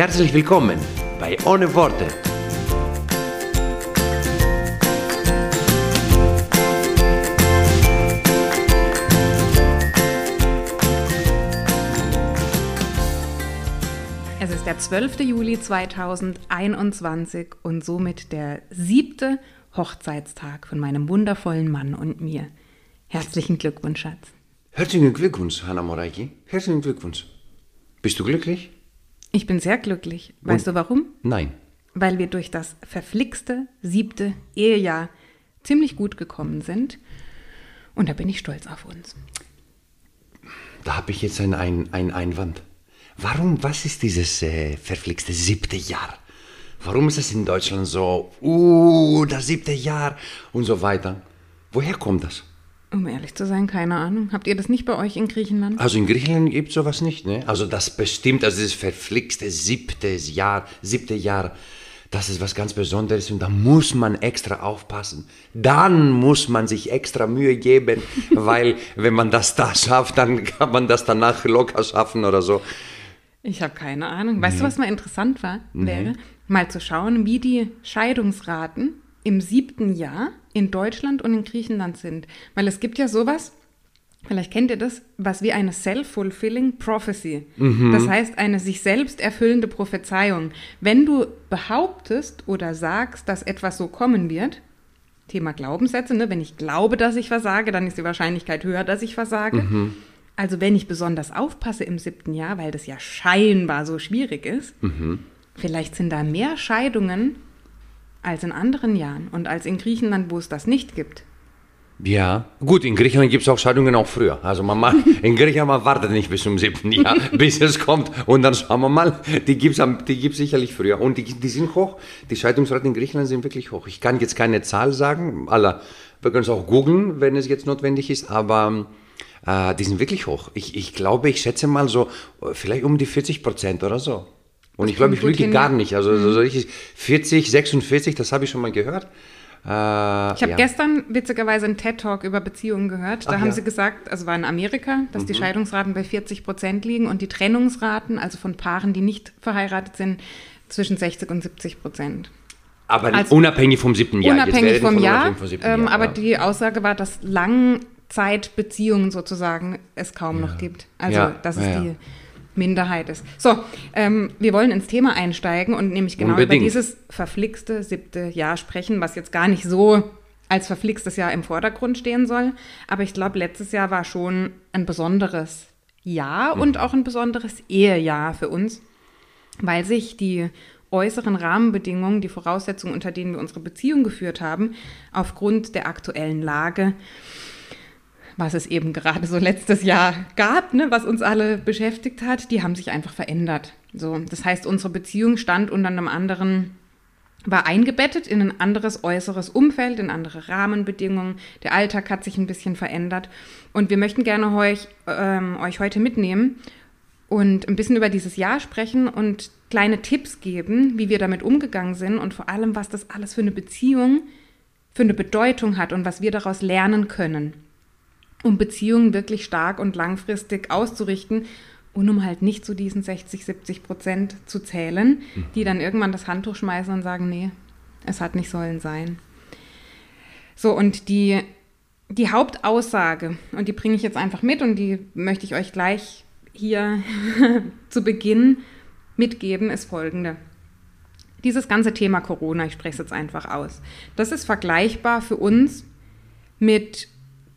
Herzlich willkommen bei Ohne Worte. Es ist der 12. Juli 2021 und somit der siebte Hochzeitstag von meinem wundervollen Mann und mir. Herzlichen Glückwunsch, Schatz. Herzlichen Glückwunsch, Hanna Moraiki. Herzlichen Glückwunsch. Bist du glücklich? Ich bin sehr glücklich. Weißt du warum? Nein. Weil wir durch das verflixte siebte Ehejahr ziemlich gut gekommen sind. Und da bin ich stolz auf uns. Da habe ich jetzt einen ein, ein Einwand. Warum, was ist dieses äh, verflixte siebte Jahr? Warum ist es in Deutschland so, uh, das siebte Jahr und so weiter? Woher kommt das? Um ehrlich zu sein, keine Ahnung. Habt ihr das nicht bei euch in Griechenland? Also in Griechenland gibt es sowas nicht, ne? Also das bestimmt, also dieses verflixte siebte Jahr, siebte Jahr, das ist was ganz Besonderes und da muss man extra aufpassen. Dann muss man sich extra Mühe geben, weil wenn man das da schafft, dann kann man das danach locker schaffen oder so. Ich habe keine Ahnung. Weißt du, was mal interessant war, wäre, mal zu schauen, wie die Scheidungsraten im siebten Jahr in Deutschland und in Griechenland sind. Weil es gibt ja sowas, vielleicht kennt ihr das, was wie eine self-fulfilling prophecy. Das heißt, eine sich selbst erfüllende Prophezeiung. Wenn du behauptest oder sagst, dass etwas so kommen wird, Thema Glaubenssätze, ne? wenn ich glaube, dass ich versage, dann ist die Wahrscheinlichkeit höher, dass ich versage. Also wenn ich besonders aufpasse im siebten Jahr, weil das ja scheinbar so schwierig ist, vielleicht sind da mehr Scheidungen als in anderen Jahren und als in Griechenland, wo es das nicht gibt. Ja, gut, in Griechenland gibt es auch Scheidungen auch früher. Also man macht, in Griechenland man wartet nicht bis zum siebten Jahr, bis es kommt und dann schauen wir mal, die gibt es die gibt's sicherlich früher. Und die, die sind hoch, die Scheidungsraten in Griechenland sind wirklich hoch. Ich kann jetzt keine Zahl sagen, aller, wir können es auch googeln, wenn es jetzt notwendig ist, aber äh, die sind wirklich hoch. Ich, ich glaube, ich schätze mal so, äh, vielleicht um die 40 Prozent oder so. Und ich glaube, ich lüge hin, gar nicht. Also so richtig 40, 46, das habe ich schon mal gehört. Äh, Ich habe ja. gestern witzigerweise einen TED-Talk über Beziehungen gehört. Da Ach haben ja. sie gesagt, also war in Amerika, dass Mhm. die Scheidungsraten bei 40 Prozent liegen und die Trennungsraten, also von Paaren, die nicht verheiratet sind, zwischen 60 und 70 Prozent. Aber Also- unabhängig vom siebten Jahr. Unabhängig vom Jahr, vom siebten ähm, Jahr, aber ja. die Aussage war, dass Langzeitbeziehungen sozusagen es kaum noch gibt. Also, ja, ja. die Minderheit ist. So, ähm, wir wollen ins Thema einsteigen und nämlich genau Unbedingt. über dieses verflixte siebte Jahr sprechen, was jetzt gar nicht so als verflixtes Jahr im Vordergrund stehen soll. Aber ich glaube, letztes Jahr war schon ein besonderes Jahr Mhm. und auch ein besonderes Ehejahr für uns weil sich die äußeren Rahmenbedingungen, die Voraussetzungen, unter denen wir unsere Beziehung geführt haben, aufgrund der aktuellen Lage, was es eben gerade so letztes Jahr gab, ne, was uns alle beschäftigt hat, die haben sich einfach verändert. So, das heißt, unsere Beziehung stand unter einem anderen war eingebettet in ein anderes äußeres Umfeld, in andere Rahmenbedingungen. Der Alltag hat sich ein bisschen verändert. Und wir möchten gerne euch, ähm, euch heute mitnehmen und ein bisschen über dieses Jahr sprechen und kleine Tipps geben, wie wir damit umgegangen sind und vor allem, was das alles für eine Beziehung, für eine Bedeutung hat und was wir daraus lernen können, um Beziehungen wirklich stark und langfristig auszurichten und um halt nicht zu diesen 60, 70 Prozent zu zählen, die dann irgendwann das Handtuch schmeißen und sagen, nee, es hat nicht sollen sein. So, und die, die Hauptaussage, und die bringe ich jetzt einfach mit und die möchte ich euch gleich hier zu Beginn mitgeben, ist folgende. Dieses ganze Thema Corona, ich spreche es jetzt einfach aus, das ist vergleichbar für uns mit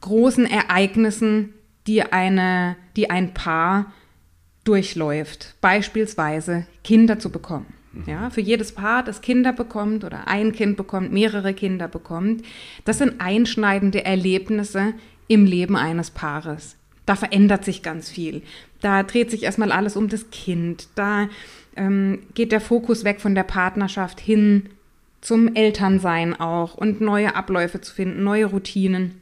großen Ereignissen, die, eine, die ein Paar durchläuft. Beispielsweise Kinder zu bekommen. Ja, für jedes Paar, das Kinder bekommt oder ein Kind bekommt, mehrere Kinder bekommt, das sind einschneidende Erlebnisse im Leben eines Paares. Da verändert sich ganz viel. Da dreht sich erstmal alles um das Kind. Da ähm, geht der Fokus weg von der Partnerschaft hin zum Elternsein auch und neue Abläufe zu finden, neue Routinen.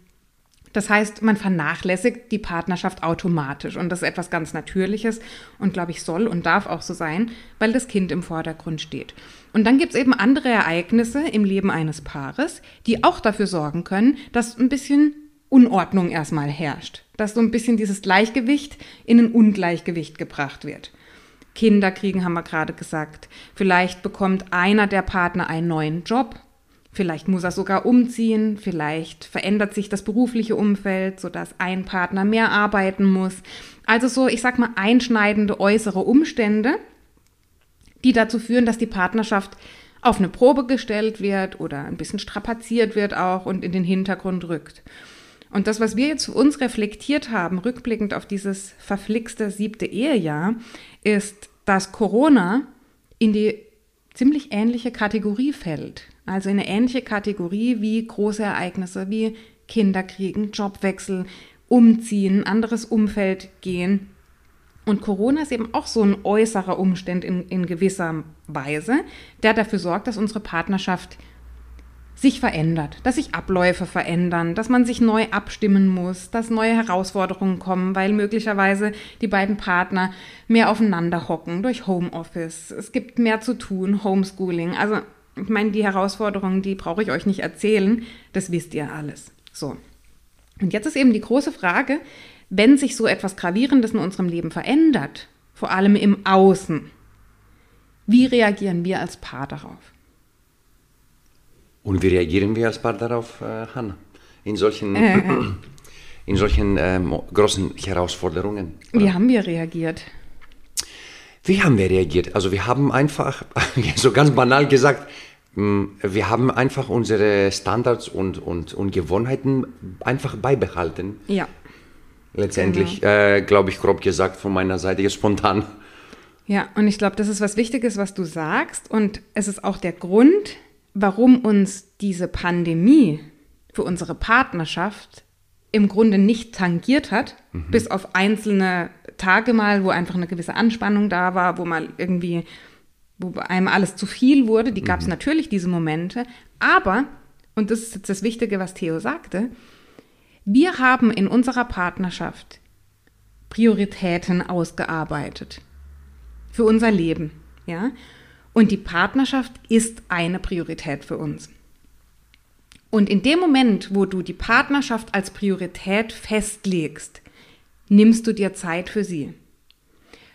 Das heißt, man vernachlässigt die Partnerschaft automatisch und das ist etwas ganz Natürliches und glaube ich soll und darf auch so sein, weil das Kind im Vordergrund steht. Und dann gibt es eben andere Ereignisse im Leben eines Paares, die auch dafür sorgen können, dass ein bisschen Unordnung erstmal herrscht, dass so ein bisschen dieses Gleichgewicht in ein Ungleichgewicht gebracht wird. Kinder kriegen, haben wir gerade gesagt. Vielleicht bekommt einer der Partner einen neuen Job Vielleicht muss er sogar umziehen, vielleicht verändert sich das berufliche Umfeld, sodass ein Partner mehr arbeiten muss. Also so, ich sag mal, einschneidende äußere Umstände, die dazu führen, dass die Partnerschaft auf eine Probe gestellt wird oder ein bisschen strapaziert wird auch und in den Hintergrund rückt. Und das, was wir jetzt für uns reflektiert haben, rückblickend auf dieses verflixte siebte Ehejahr, ist, dass Corona in die ziemlich ähnliche Kategorie fällt. Also in eine ähnliche Kategorie wie große Ereignisse, wie Kinderkriegen, Jobwechsel, Umziehen, anderes Umfeld gehen. Und Corona ist eben auch so ein äußerer Umstand in, in gewisser Weise, der dafür sorgt, dass unsere Partnerschaft sich verändert, dass sich Abläufe verändern, dass man sich neu abstimmen muss, dass neue Herausforderungen kommen, weil möglicherweise die beiden Partner mehr aufeinander hocken durch Homeoffice. Es gibt mehr zu tun, Homeschooling. Also ich meine, die Herausforderungen, die brauche ich euch nicht erzählen, das wisst ihr alles. So. Und jetzt ist eben die große Frage, wenn sich so etwas Gravierendes in unserem Leben verändert, vor allem im Außen, wie reagieren wir als Paar darauf? Und wie reagieren wir als Paar darauf, äh, Hanna? In solchen, äh, in solchen ähm, großen Herausforderungen? Oder? Wie haben wir reagiert? Wie haben wir reagiert? Also wir haben einfach, so ganz banal gesagt, mm, wir haben einfach unsere Standards und, und, und Gewohnheiten einfach beibehalten. Ja. Letztendlich, genau. äh, glaube ich, grob gesagt von meiner Seite jetzt spontan. Ja, und ich glaube, das ist was Wichtiges, was du sagst. Und es ist auch der Grund, warum uns diese Pandemie für unsere Partnerschaft im Grunde nicht tangiert hat, mhm. bis auf einzelne Tage mal, wo einfach eine gewisse Anspannung da war, wo mal irgendwie, wo einem alles zu viel wurde. Die gab es mhm. natürlich, diese Momente. Aber, und das ist jetzt das Wichtige, was Theo sagte, wir haben in unserer Partnerschaft Prioritäten ausgearbeitet für unser Leben. Ja? Und die Partnerschaft ist eine Priorität für uns. Und in dem Moment, wo du die Partnerschaft als Priorität festlegst, nimmst du dir Zeit für sie.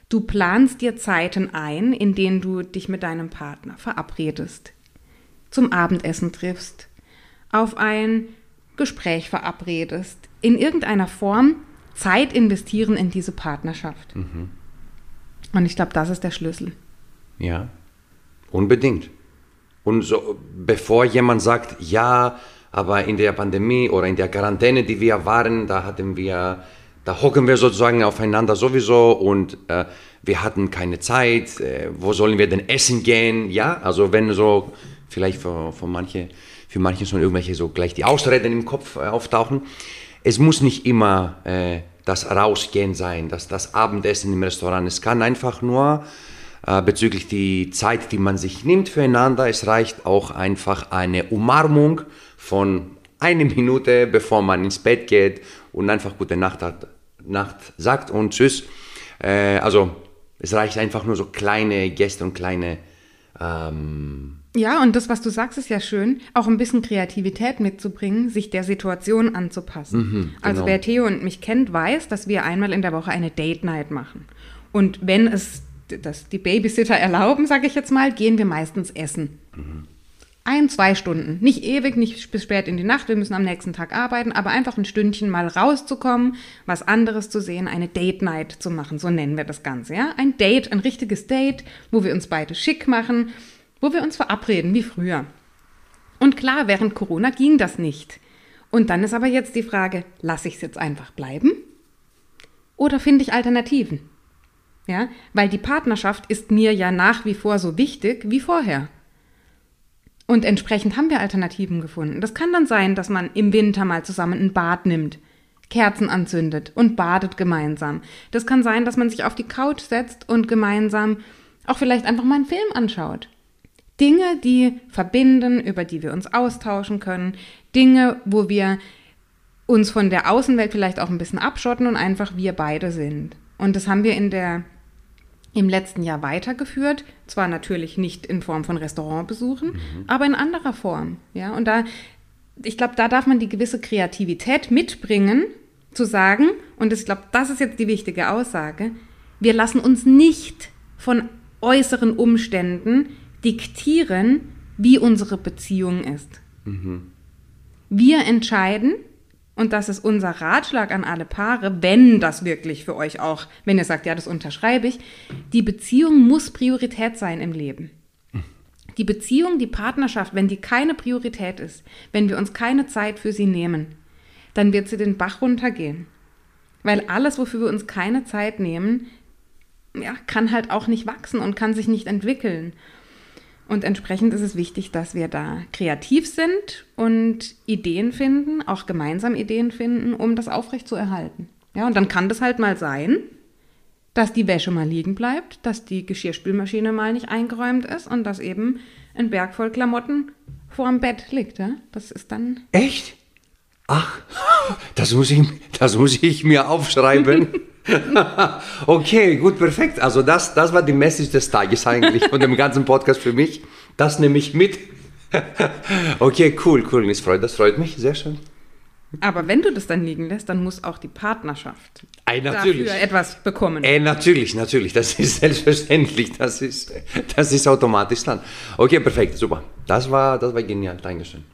Du planst dir Zeiten ein, in denen du dich mit deinem Partner verabredest, zum Abendessen triffst, auf ein Gespräch verabredest, in irgendeiner Form Zeit investieren in diese Partnerschaft. Mhm. Und ich glaube, das ist der Schlüssel. Ja, unbedingt. Und so, bevor jemand sagt, ja, aber in der Pandemie oder in der Quarantäne, die wir waren, da hatten wir, da hocken wir sozusagen aufeinander sowieso und äh, wir hatten keine Zeit. Äh, wo sollen wir denn essen gehen? Ja, also wenn so vielleicht für, für manche, für manche schon irgendwelche so gleich die Ausreden im Kopf äh, auftauchen. Es muss nicht immer äh, das Rausgehen sein, das, das Abendessen im Restaurant. Es kann einfach nur äh, bezüglich die Zeit, die man sich nimmt füreinander. Es reicht auch einfach eine Umarmung von eine Minute, bevor man ins Bett geht und einfach gute Nacht, hat, Nacht sagt und tschüss. Äh, also es reicht einfach nur so kleine Gäste und kleine... Ähm, ja, und das, was du sagst, ist ja schön, auch ein bisschen Kreativität mitzubringen, sich der Situation anzupassen. Mhm, genau. Also wer Theo und mich kennt, weiß, dass wir einmal in der Woche eine Date Night machen. Und wenn es das die Babysitter erlauben, sage ich jetzt mal, gehen wir meistens essen. Mhm. Ein, zwei Stunden. Nicht ewig, nicht bis spät in die Nacht. Wir müssen am nächsten Tag arbeiten, aber einfach ein Stündchen mal rauszukommen, was anderes zu sehen, eine Date Night zu machen. So nennen wir das Ganze, ja? Ein Date, ein richtiges Date, wo wir uns beide schick machen, wo wir uns verabreden, wie früher. Und klar, während Corona ging das nicht. Und dann ist aber jetzt die Frage, lasse ich es jetzt einfach bleiben? Oder finde ich Alternativen? Ja, weil die Partnerschaft ist mir ja nach wie vor so wichtig wie vorher. Und entsprechend haben wir Alternativen gefunden. Das kann dann sein, dass man im Winter mal zusammen ein Bad nimmt. Kerzen anzündet und badet gemeinsam. Das kann sein, dass man sich auf die Couch setzt und gemeinsam auch vielleicht einfach mal einen Film anschaut. Dinge, die verbinden, über die wir uns austauschen können. Dinge, wo wir uns von der Außenwelt vielleicht auch ein bisschen abschotten und einfach wir beide sind. Und das haben wir in der, im letzten Jahr weitergeführt. Zwar natürlich nicht in Form von Restaurantbesuchen, mhm. aber in anderer Form. Ja, und da, ich glaube, da darf man die gewisse Kreativität mitbringen, zu sagen, und ich glaube, das ist jetzt die wichtige Aussage, wir lassen uns nicht von äußeren Umständen diktieren, wie unsere Beziehung ist. Mhm. Wir entscheiden, und das ist unser Ratschlag an alle Paare, wenn das wirklich für euch auch, wenn ihr sagt, ja, das unterschreibe ich, die Beziehung muss Priorität sein im Leben. Die Beziehung, die Partnerschaft, wenn die keine Priorität ist, wenn wir uns keine Zeit für sie nehmen, dann wird sie den Bach runtergehen. Weil alles, wofür wir uns keine Zeit nehmen, ja, kann halt auch nicht wachsen und kann sich nicht entwickeln. Und entsprechend ist es wichtig, dass wir da kreativ sind und Ideen finden, auch gemeinsam Ideen finden, um das aufrechtzuerhalten. Ja, und dann kann das halt mal sein, dass die Wäsche mal liegen bleibt, dass die Geschirrspülmaschine mal nicht eingeräumt ist und dass eben ein Berg voll Klamotten vorm Bett liegt. Ja? Das ist dann. Echt? Ach, das muss ich, das muss ich mir aufschreiben. okay, gut, perfekt. Also das, das war die Message des Tages eigentlich von dem ganzen Podcast für mich. Das nehme ich mit. okay, cool, cool. Das freut, das freut mich, sehr schön. Aber wenn du das dann liegen lässt, dann muss auch die Partnerschaft Ey, dafür etwas bekommen. Ey, natürlich, natürlich. Das ist selbstverständlich. Das ist, das ist automatisch dann. Okay, perfekt, super. Das war, das war genial. Dankeschön.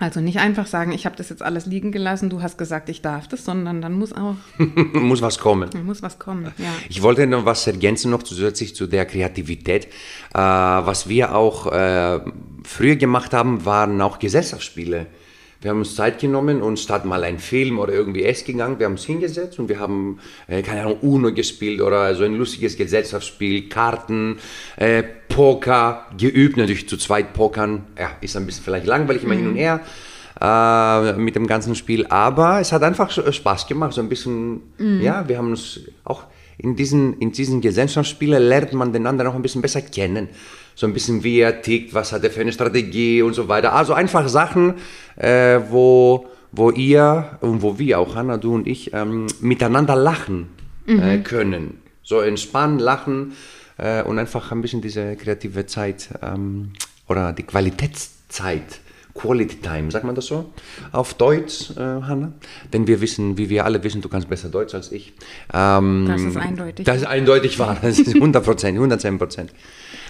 Also nicht einfach sagen, ich habe das jetzt alles liegen gelassen, du hast gesagt, ich darf das, sondern dann muss auch. muss was kommen. Muss was kommen, ja. Ich wollte noch was ergänzen, noch zusätzlich zu der Kreativität. Äh, was wir auch äh, früher gemacht haben, waren auch Gesellschaftsspiele. Wir haben uns Zeit genommen und statt mal ein Film oder irgendwie es gegangen, wir haben uns hingesetzt und wir haben, äh, keine Ahnung, Uno gespielt oder so ein lustiges Gesellschaftsspiel, Karten, äh, Poker, geübt, natürlich zu zweit Pokern. Ja, ist ein bisschen vielleicht langweilig, immer mhm. hin und her äh, mit dem ganzen Spiel, aber es hat einfach Spaß gemacht, so ein bisschen, mhm. ja, wir haben uns auch in diesen, in diesen Gesellschaftsspielen lernt man den anderen auch ein bisschen besser kennen so ein bisschen wie er tickt, was hat er für eine Strategie und so weiter. Also einfach Sachen, äh, wo, wo ihr und wo wir auch, Hanna, du und ich, ähm, miteinander lachen äh, mhm. äh, können. So entspannen, lachen äh, und einfach ein bisschen diese kreative Zeit ähm, oder die Qualitätszeit. Quality Time, sagt man das so? Auf Deutsch, äh, Hanna? Denn wir wissen, wie wir alle wissen, du kannst besser Deutsch als ich. Ähm, das ist eindeutig. Das ist eindeutig wahr. Das ist 100 Prozent, 110 Prozent.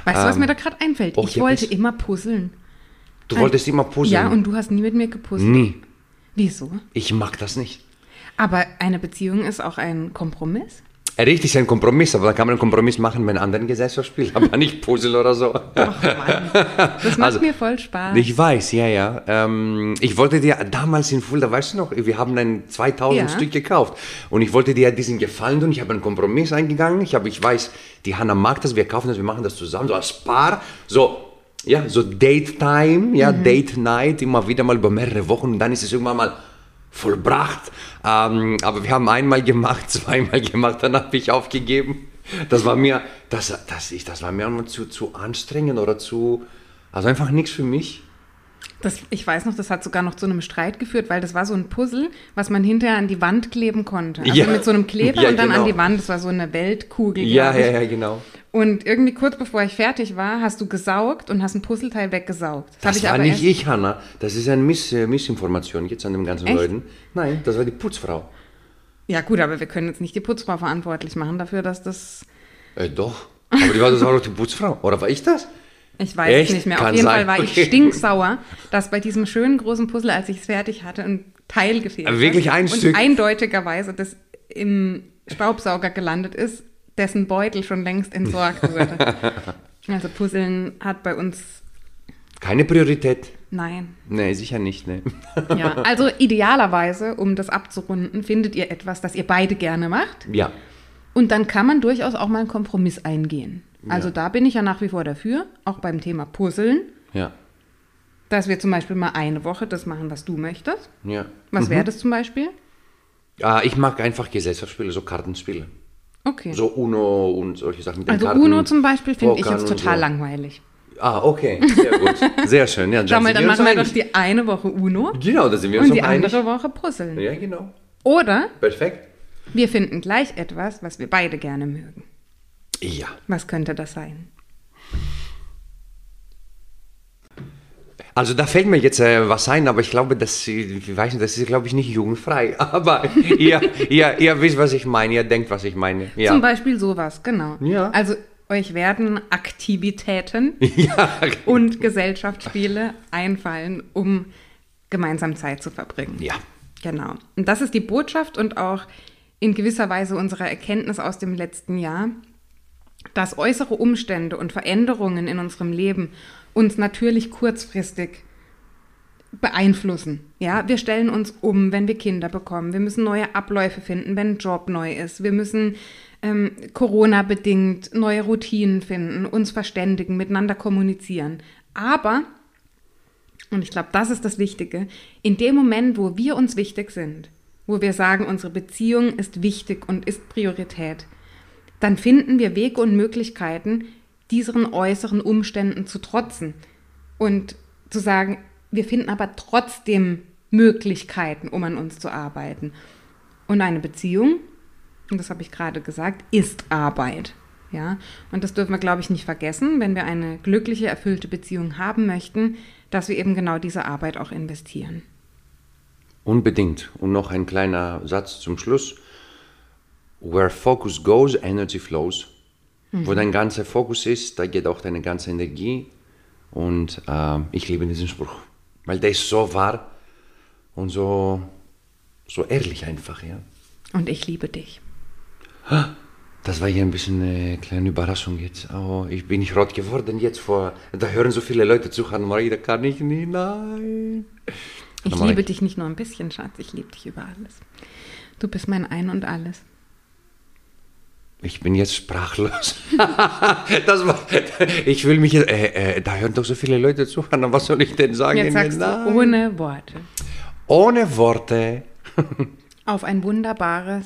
Weißt du, was ähm, mir da gerade einfällt? Oh, ich wollte immer puzzeln. Du Ein, wolltest immer puzzeln? Ja, und du hast nie mit mir gepuzzelt. Nie. Wieso? Ich mag das nicht. Aber eine Beziehung ist auch ein Kompromiss? Richtig, ein Kompromiss, aber da kann man einen Kompromiss machen, wenn anderen Gesellschaft spielt, aber nicht Puzzle oder so. Ach Mann, das macht also, mir voll Spaß. Ich weiß, ja, ja. Ähm, ich wollte dir damals in Fulda, weißt du noch, wir haben ein 2000 ja. Stück gekauft und ich wollte dir diesen Gefallen tun, ich habe einen Kompromiss eingegangen, ich, habe, ich weiß, die Hanna mag das, wir kaufen das, wir machen das zusammen, so als Paar, so ja, so Date Time, ja, mhm. Date Night, immer wieder mal über mehrere Wochen und dann ist es irgendwann mal vollbracht. Ähm, aber wir haben einmal gemacht, zweimal gemacht, dann habe ich aufgegeben. Das war mir, das, das, ich, das war mir zu, zu anstrengend oder zu, also einfach nichts für mich. Das, ich weiß noch, das hat sogar noch zu einem Streit geführt, weil das war so ein Puzzle, was man hinterher an die Wand kleben konnte. Also ja. mit so einem Kleber ja, und dann genau. an die Wand. Das war so eine Weltkugel. Ja, ja, ja, genau. Und irgendwie kurz bevor ich fertig war, hast du gesaugt und hast ein Puzzleteil weggesaugt. Das, das war nicht ich, Hanna. Das ist eine Miss, äh, Missinformation jetzt an den ganzen Echt? Leuten. Nein, das war die Putzfrau. Ja gut, aber wir können jetzt nicht die Putzfrau verantwortlich machen dafür, dass das... Äh, doch. Aber die war, das war doch die Putzfrau. Oder war ich das? Ich weiß Echt? es nicht mehr. Kann Auf jeden sein. Fall war ich stinksauer, dass bei diesem schönen großen Puzzle, als ich es fertig hatte, ein Teil gefehlt hat. Wirklich ein und Stück? eindeutigerweise das im Staubsauger gelandet ist, dessen Beutel schon längst entsorgt wurde. also Puzzeln hat bei uns... Keine Priorität? Nein. Nee, sicher nicht, ne. ja, also idealerweise, um das abzurunden, findet ihr etwas, das ihr beide gerne macht. Ja. Und dann kann man durchaus auch mal einen Kompromiss eingehen. Also ja. da bin ich ja nach wie vor dafür, auch beim Thema Puzzeln. Ja. Dass wir zum Beispiel mal eine Woche das machen, was du möchtest. Ja. Was mhm. wäre das zum Beispiel? Ah, ich mag einfach Gesellschaftsspiele, so Kartenspiele. Okay. So Uno und solche Sachen. mit also Karten, Uno zum Beispiel finde ich jetzt total so. langweilig. Ah, okay. Sehr gut. Sehr schön. Ja, Schau mal, dann wir machen wir doch die eine Woche Uno Genau, da sind wir uns und die einig. andere Woche Puzzeln. Ja, genau. Oder Perfekt. wir finden gleich etwas, was wir beide gerne mögen. Ja. Was könnte das sein? Also da fällt mir jetzt äh, was ein, aber ich glaube, das, ich weiß nicht, das ist, glaube ich, nicht jugendfrei. Aber ihr, ihr, ihr wisst, was ich meine, ihr denkt, was ich meine. Ja. Zum Beispiel sowas, genau. Ja. Also euch werden Aktivitäten ja. und Gesellschaftsspiele einfallen, um gemeinsam Zeit zu verbringen. ja. Genau. Und das ist die Botschaft und auch in gewisser Weise unsere Erkenntnis aus dem letzten Jahr, dass äußere Umstände und Veränderungen in unserem Leben uns natürlich kurzfristig beeinflussen. Ja, wir stellen uns um, wenn wir Kinder bekommen. Wir müssen neue Abläufe finden, wenn ein Job neu ist. Wir müssen ähm, Corona-bedingt neue Routinen finden, uns verständigen, miteinander kommunizieren. Aber und ich glaube, das ist das Wichtige. In dem Moment, wo wir uns wichtig sind, wo wir sagen, unsere Beziehung ist wichtig und ist Priorität, dann finden wir Wege und Möglichkeiten, diesen äußeren Umständen zu trotzen und zu sagen, wir finden aber trotzdem Möglichkeiten, um an uns zu arbeiten. Und eine Beziehung, und das habe ich gerade gesagt, ist Arbeit. Ja, und das dürfen wir, glaube ich, nicht vergessen, wenn wir eine glückliche, erfüllte Beziehung haben möchten, dass wir eben genau diese Arbeit auch investieren. Unbedingt. Und noch ein kleiner Satz zum Schluss. Where focus goes, energy flows. Wo dein ganzer Fokus ist, da geht auch deine ganze Energie. Und ähm, ich liebe diesen Spruch, weil der ist so wahr und so, so ehrlich einfach. Ja. Und ich liebe dich. Das war hier ein bisschen eine kleine Überraschung jetzt. Oh, ich bin nicht rot geworden jetzt vor. Da hören so viele Leute zu, Marie, da kann ich nicht. Nein. Ich liebe recht. dich nicht nur ein bisschen, Schatz, ich liebe dich über alles. Du bist mein Ein und alles. Ich bin jetzt sprachlos. das war, ich will mich äh, äh, da hören doch so viele Leute zu. Was soll ich denn sagen? Jetzt sagst du ohne Worte. Ohne Worte. Auf ein wunderbares,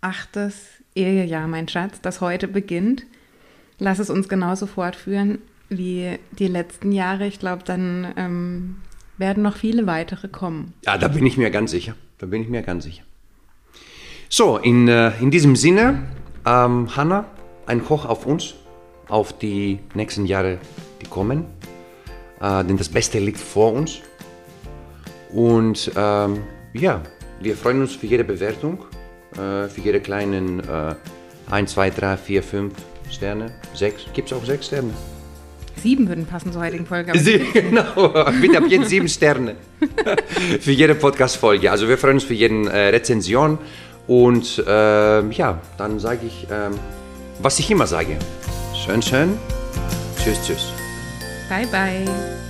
achtes Ehejahr, mein Schatz, das heute beginnt. Lass es uns genauso fortführen wie die letzten Jahre. Ich glaube, dann ähm, werden noch viele weitere kommen. Ja, da bin ich mir ganz sicher. Da bin ich mir ganz sicher. So, in, äh, in diesem Sinne, ähm, Hanna, ein Hoch auf uns, auf die nächsten Jahre, die kommen. Äh, denn das Beste liegt vor uns. Und ähm, ja, wir freuen uns für jede Bewertung, äh, für jede kleinen äh, 1, 2, 3, 4, 5 Sterne, 6. Gibt es auch 6 Sterne? Sieben würden passen zur heutigen Folge. aber Sie, genau, bitte ab jetzt sieben Sterne für jede Podcast-Folge. Also wir freuen uns für jeden äh, Rezension und ähm, ja, dann sage ich, ähm, was ich immer sage. Schön, schön. Tschüss, tschüss. Bye, bye.